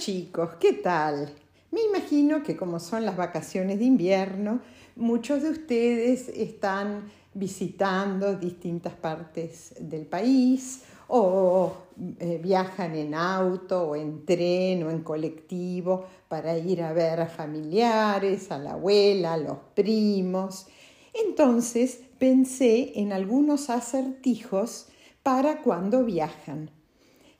chicos, ¿qué tal? Me imagino que como son las vacaciones de invierno, muchos de ustedes están visitando distintas partes del país o eh, viajan en auto o en tren o en colectivo para ir a ver a familiares, a la abuela, a los primos. Entonces pensé en algunos acertijos para cuando viajan.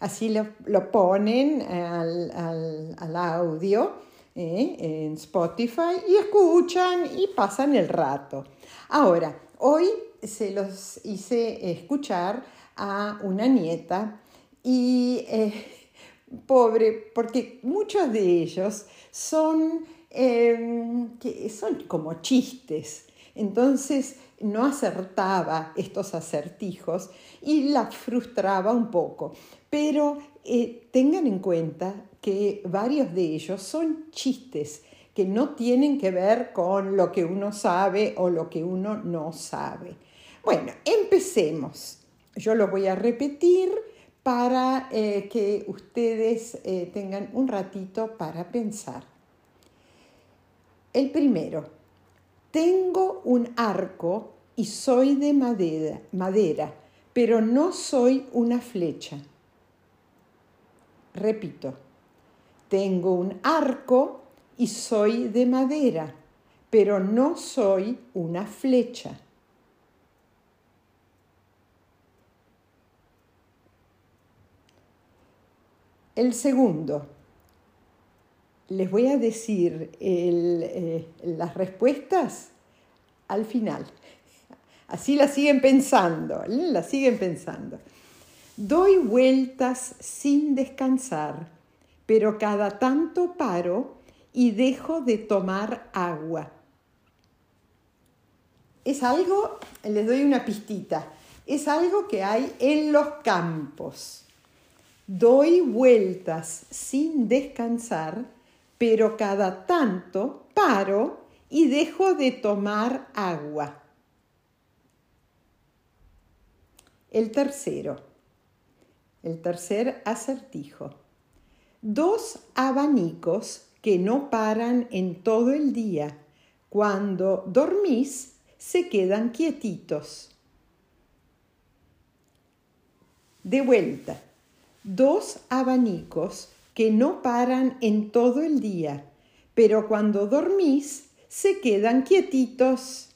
Así lo, ponen al, audio eh, en Spotify y escuchan y pasan el rato. Ahora, hoy se los hice escuchar a una nieta y eh, pobre, porque muchos de ellos son, em, son como chistes. Entonces no acertaba estos acertijos y la frustraba un poco. Pero eh, tengan en cuenta que varios de ellos son chistes que no tienen que ver con lo que uno sabe o lo que uno no sabe. Bueno, empecemos. Yo lo voy a repetir para eh, que ustedes eh, tengan un ratito para pensar. El primero, tengo un arco y soy de madera, madera, pero no soy una flecha. Repito, tengo un arco y soy de madera, pero no soy una flecha. El segundo, les voy a decir eh, las respuestas al final. Así la siguen pensando, la siguen pensando. Doy vueltas sin descansar, pero cada tanto paro y dejo de tomar agua. Es algo, les doy una pistita, es algo que hay en los campos. Doy vueltas sin descansar, pero cada tanto paro y dejo de tomar agua. El tercero, el tercer acertijo. Dos abanicos que no paran en todo el día. Cuando dormís, se quedan quietitos. De vuelta dos abanicos que no paran en todo el día, pero cuando dormís se quedan quietitos.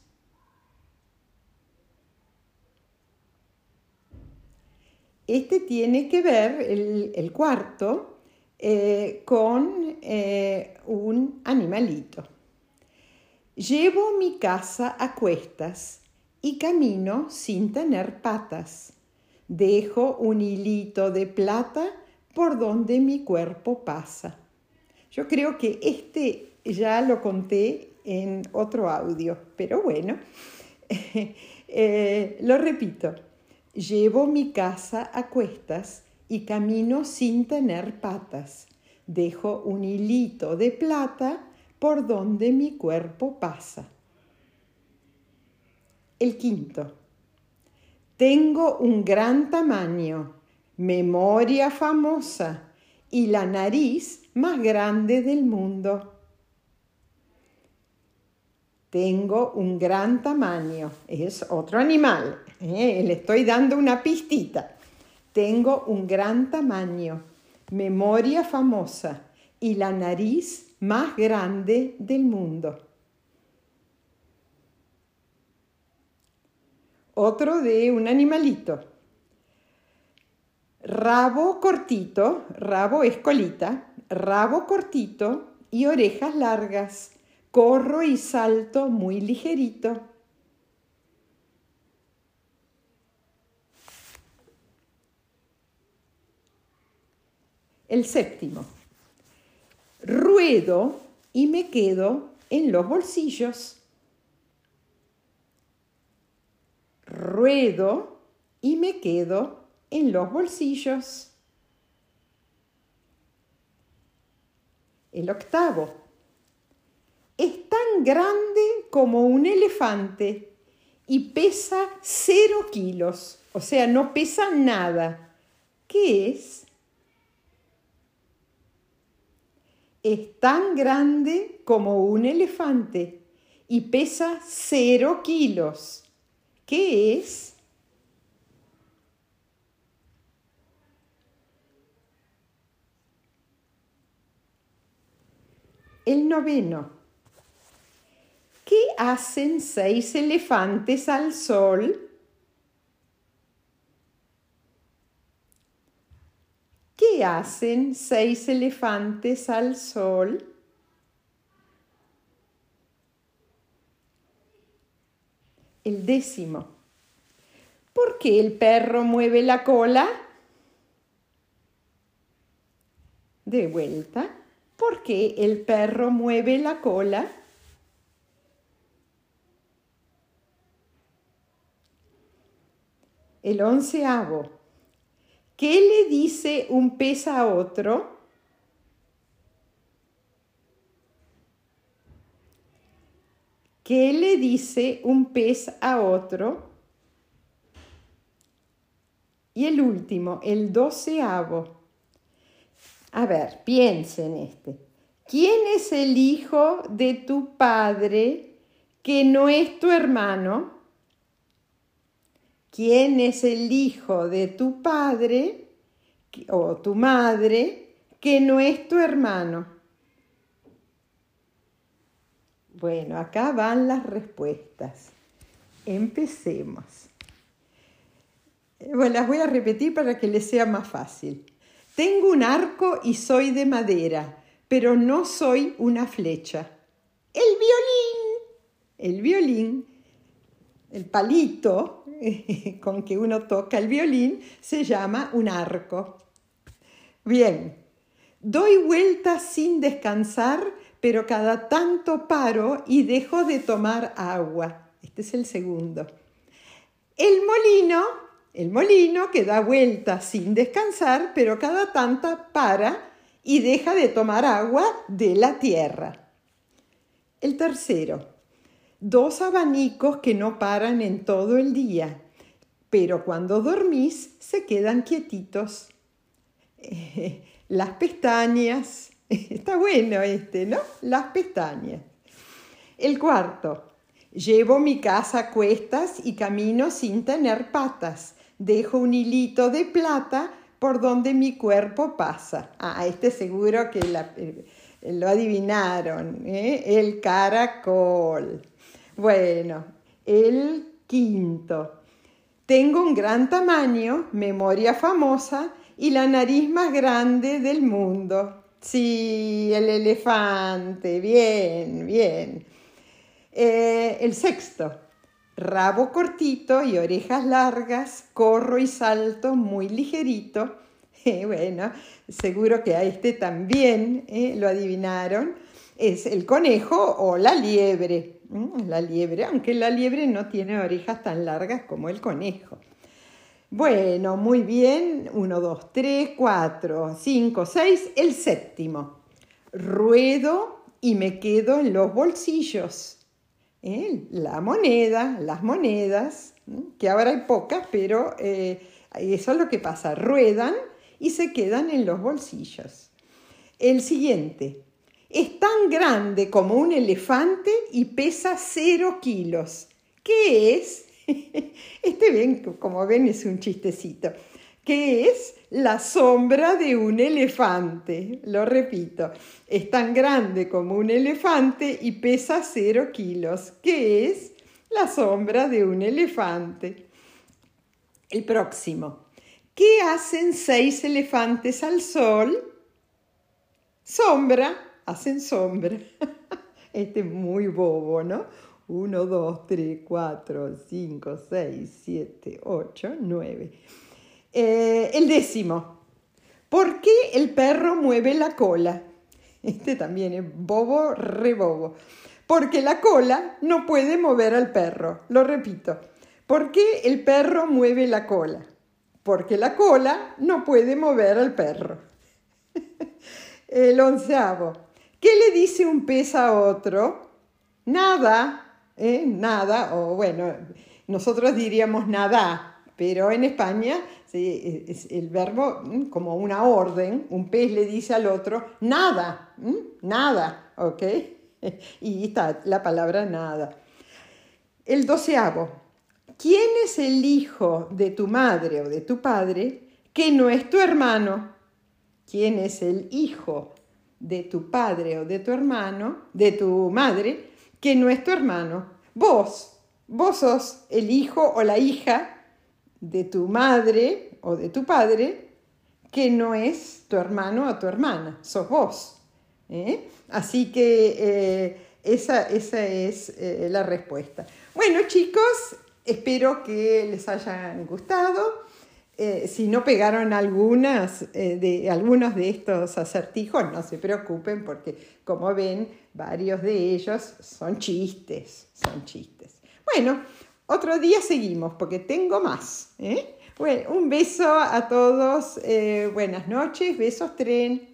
Este tiene que ver, el, cuarto, eh, con eh, un animalito. Llevo mi casa a cuestas y camino sin tener patas dejo un hilito de plata por donde mi cuerpo pasa. Yo creo que este ya lo conté en otro audio, pero bueno, eh, lo repito. Llevo mi casa a cuestas y camino sin tener patas. Dejo un hilito de plata por donde mi cuerpo pasa. El quinto. Tengo un gran tamaño, memoria famosa y la nariz más grande del mundo. Tengo un gran tamaño, es otro animal, ¿eh? le estoy dando una pistita. Tengo un gran tamaño, memoria famosa y la nariz más grande del mundo. otro de un animalito. Rabo cortito, rabo es colita, rabo cortito y orejas largas. Corro y salto muy ligerito. El séptimo. Ruedo y me quedo en los bolsillos. ruedo y me quedo en los bolsillos. El octavo. Grande como un elefante y pesa cero kilos, o sea, no pesa nada. ¿Qué es? es tan grande como un elefante y pesa cero kilos. ¿Qué es? El noveno. ¿Qué hacen seis elefantes al sol? ¿Qué hacen seis elefantes al sol? El décimo. ¿Por qué el perro mueve la cola? De vuelta. ¿Por qué el perro mueve la cola? El onceavo. ¿Qué le dice un pez a otro? ¿Qué le dice un pez a otro? Y el último, el doceavo. A ver, piensa en este. ¿Quién es el hijo de tu padre que no es tu hermano? ¿Quién es el hijo de tu padre o tu madre que no es tu hermano? Bueno, acá van las respuestas. Empecemos. Bueno, las voy a repetir para que les sea más fácil. Tengo un arco y soy de madera, pero no soy una flecha. El violín. El violín, el palito con que uno toca el violín, se llama un arco. Bien, doy vueltas sin descansar, pero cada tanto paro y dejo de tomar agua. Este es el segundo. El molino el molino que da vueltas sin descansar, pero cada tanta para y deja de tomar agua de la tierra. El tercero, dos abanicos que no paran en todo el día, pero cuando dormís se quedan quietitos. las pestañas, está bueno este, ¿no? Las pestañas. El cuarto, llevo mi casa a cuestas y camino sin tener patas dejo un hilito de plata por donde mi cuerpo pasa. Ah, este seguro que eh, lo adivinaron, ¿eh? el caracol. Bueno, el quinto. Tengo un gran tamaño, memoria famosa y la nariz más grande del mundo. Sí, el elefante, bien, bien. Eh, el sexto, rabo cortito y orejas largas, corro y salto muy ligerito. bueno, seguro que a este también eh, lo adivinaron. Es el conejo o la liebre. La liebre, aunque la liebre no tiene orejas tan largas como el conejo. Bueno, muy bien. Uno, dos, tres, cuatro, cinco, seis. El séptimo. Ruedo y me quedo en los bolsillos. ¿eh? la moneda, las monedas, que ahora hay pocas, pero eh, eso es lo que pasa, ruedan y se quedan en los bolsillos. El siguiente, es tan grande como un elefante y pesa cero kilos. ¿Qué es? Este, ven, como ven, es un chistecito. ¿Qué es? La sombra de un elefante. Lo repito, es tan grande como un elefante y pesa cero kilos. ¿Qué es? La sombra de un elefante. El próximo. ¿Qué hacen seis elefantes al sol? Sombra, hacen sombra. Este es muy bobo, ¿no? 1, 2, 3, 4, 5, 6, 7, 8, 9. Eh, el décimo. ¿Por qué el perro mueve la cola? Este también es bobo, re bobo. Porque la cola no puede mover al perro. Lo repito. ¿Por qué el perro mueve la cola? Porque la cola no puede mover al perro. el onceavo. ¿Qué le dice un pez a otro? Nada, ¿eh? nada, o bueno, nosotros diríamos nada, pero en España es el verbo como una orden, un pez le dice al otro, nada, nada, ¿ok? Y está la palabra nada. El doceavo, ¿quién es el hijo de tu madre o de tu padre que no es tu hermano? ¿Quién es el hijo de tu padre o de tu hermano, de tu madre, que no es tu hermano? Vos, vos sos el hijo o la hija de tu madre o de tu padre que no es tu hermano o tu hermana, sos vos. ¿eh? Así que eh, esa, esa, es eh, la respuesta. Bueno chicos, espero que les hayan gustado. Si no pegaron algunas de, algunos de estos acertijos, no se preocupen porque como ven, varios de ellos son chistes, son chistes. Bueno, otro día seguimos porque tengo más. ¿eh? Bueno, un beso a todos. Eh, buenas noches. Besos, tren.